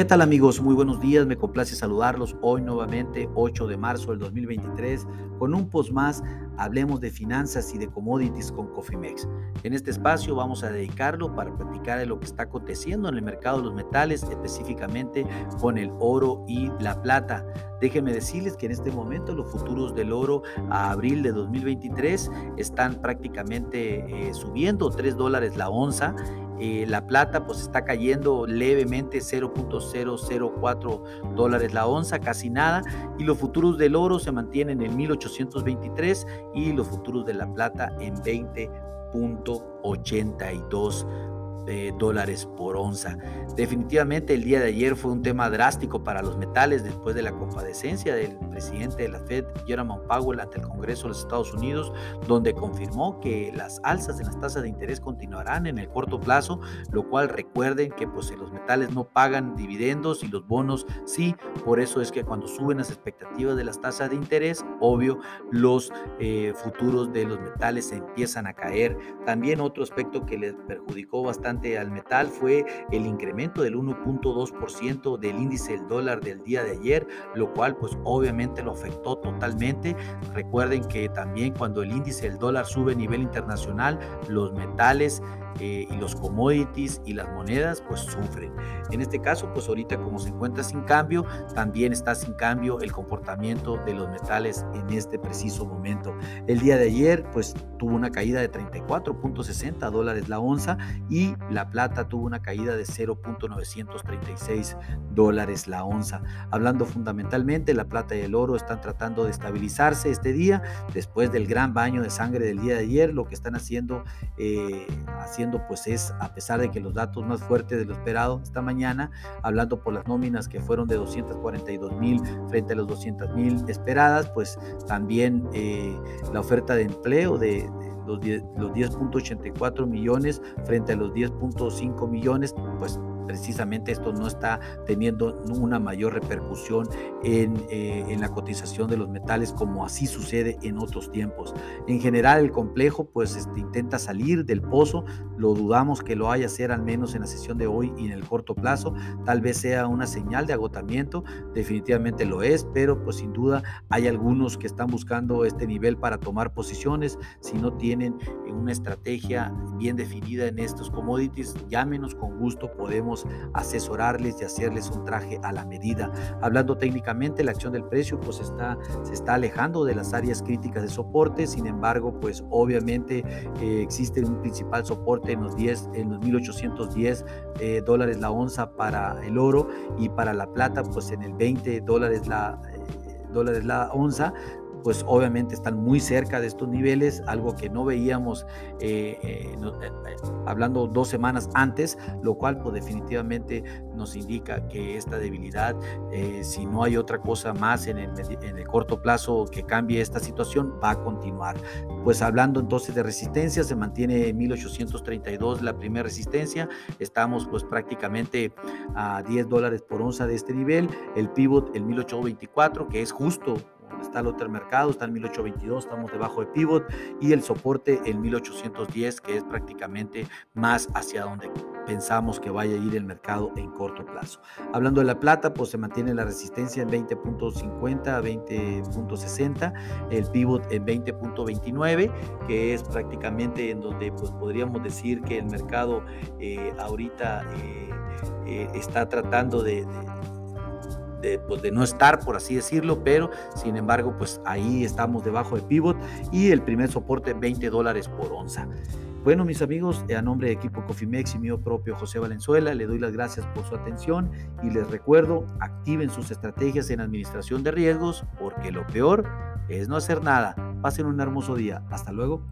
¿Qué tal amigos? Muy buenos días, me complace saludarlos hoy nuevamente, 8 de marzo del 2023, con un post más, hablemos de finanzas y de commodities con Cofimex. En este espacio vamos a dedicarlo para platicar de lo que está aconteciendo en el mercado de los metales, específicamente con el oro y la plata. Déjenme decirles que en este momento los futuros del oro a abril de 2023 están prácticamente eh, subiendo 3 dólares la onza eh, la plata pues está cayendo levemente 0.004 dólares la onza, casi nada, y los futuros del oro se mantienen en 1823 y los futuros de la plata en 20.82 dólares por onza. Definitivamente el día de ayer fue un tema drástico para los metales después de la compadecencia del presidente de la Fed, Jerome Powell, ante el Congreso de los Estados Unidos, donde confirmó que las alzas en las tasas de interés continuarán en el corto plazo, lo cual recuerden que pues, los metales no pagan dividendos y los bonos sí, por eso es que cuando suben las expectativas de las tasas de interés, obvio, los eh, futuros de los metales se empiezan a caer. También otro aspecto que les perjudicó bastante al metal fue el incremento del 1.2% del índice del dólar del día de ayer, lo cual pues obviamente lo afectó totalmente. Recuerden que también cuando el índice del dólar sube a nivel internacional, los metales eh, y los commodities y las monedas pues sufren. En este caso pues ahorita como se encuentra sin cambio, también está sin cambio el comportamiento de los metales en este preciso momento. El día de ayer pues tuvo una caída de 34.60 dólares la onza y la plata tuvo una caída de 0.936 dólares la onza. Hablando fundamentalmente, la plata y el oro están tratando de estabilizarse este día después del gran baño de sangre del día de ayer. Lo que están haciendo, eh, haciendo pues es, a pesar de que los datos más fuertes de lo esperado esta mañana, hablando por las nóminas que fueron de 242 mil frente a los 200 mil esperadas, pues también eh, la oferta de empleo de los 10.84 millones frente a los 10.5 millones, pues precisamente esto no está teniendo una mayor repercusión en, eh, en, la cotización de los metales como así sucede en otros tiempos. En general el complejo pues este, intenta salir del pozo, lo dudamos que lo haya hacer al menos en la sesión de hoy y en el corto plazo, tal vez sea una señal de agotamiento, definitivamente lo es, pero pues sin duda hay algunos que están buscando este nivel para tomar posiciones, si no tienen una estrategia bien definida en estos commodities, llámenos con gusto, podemos asesorarles y hacerles un traje a la medida. Hablando técnicamente, la acción del precio pues está, se está alejando de las áreas críticas de soporte, sin embargo, pues obviamente eh, existe un principal soporte en los 10, en los 1810 eh, dólares la onza para el oro y para la plata pues en el 20 dólares la eh, dólares la onza pues obviamente están muy cerca de estos niveles, algo que no veíamos eh, eh, eh, hablando dos semanas antes, lo cual pues definitivamente nos indica que esta debilidad, si no hay otra cosa más en el, en el corto plazo que cambie esta situación, va a continuar. Pues hablando entonces de resistencia, se mantiene en 1832 la primera resistencia, estamos pues prácticamente a 10 dólares por onza de este nivel, el pivot el 1824 que es justo está el otro mercado, está en 1822, estamos debajo de pivot y el soporte en 1810, que es prácticamente más hacia donde pensamos que vaya a ir el mercado en corto plazo. Hablando de la plata, pues se mantiene la resistencia en 20.50 a 20.60, el pivot en 20.29, que es prácticamente en donde pues, podríamos decir que el mercado eh, ahorita eh, eh, está tratando de pues, de, no estar, por así decirlo, pero sin embargo, pues ahí estamos debajo de pivot y el primer soporte 20 dólares por onza. Bueno, mis amigos, a nombre de equipo Cofimex y mío propio José Valenzuela, le doy las gracias por su atención y les recuerdo, activen sus estrategias en administración de riesgos porque lo peor es no hacer nada. Pasen un hermoso día. Hasta luego.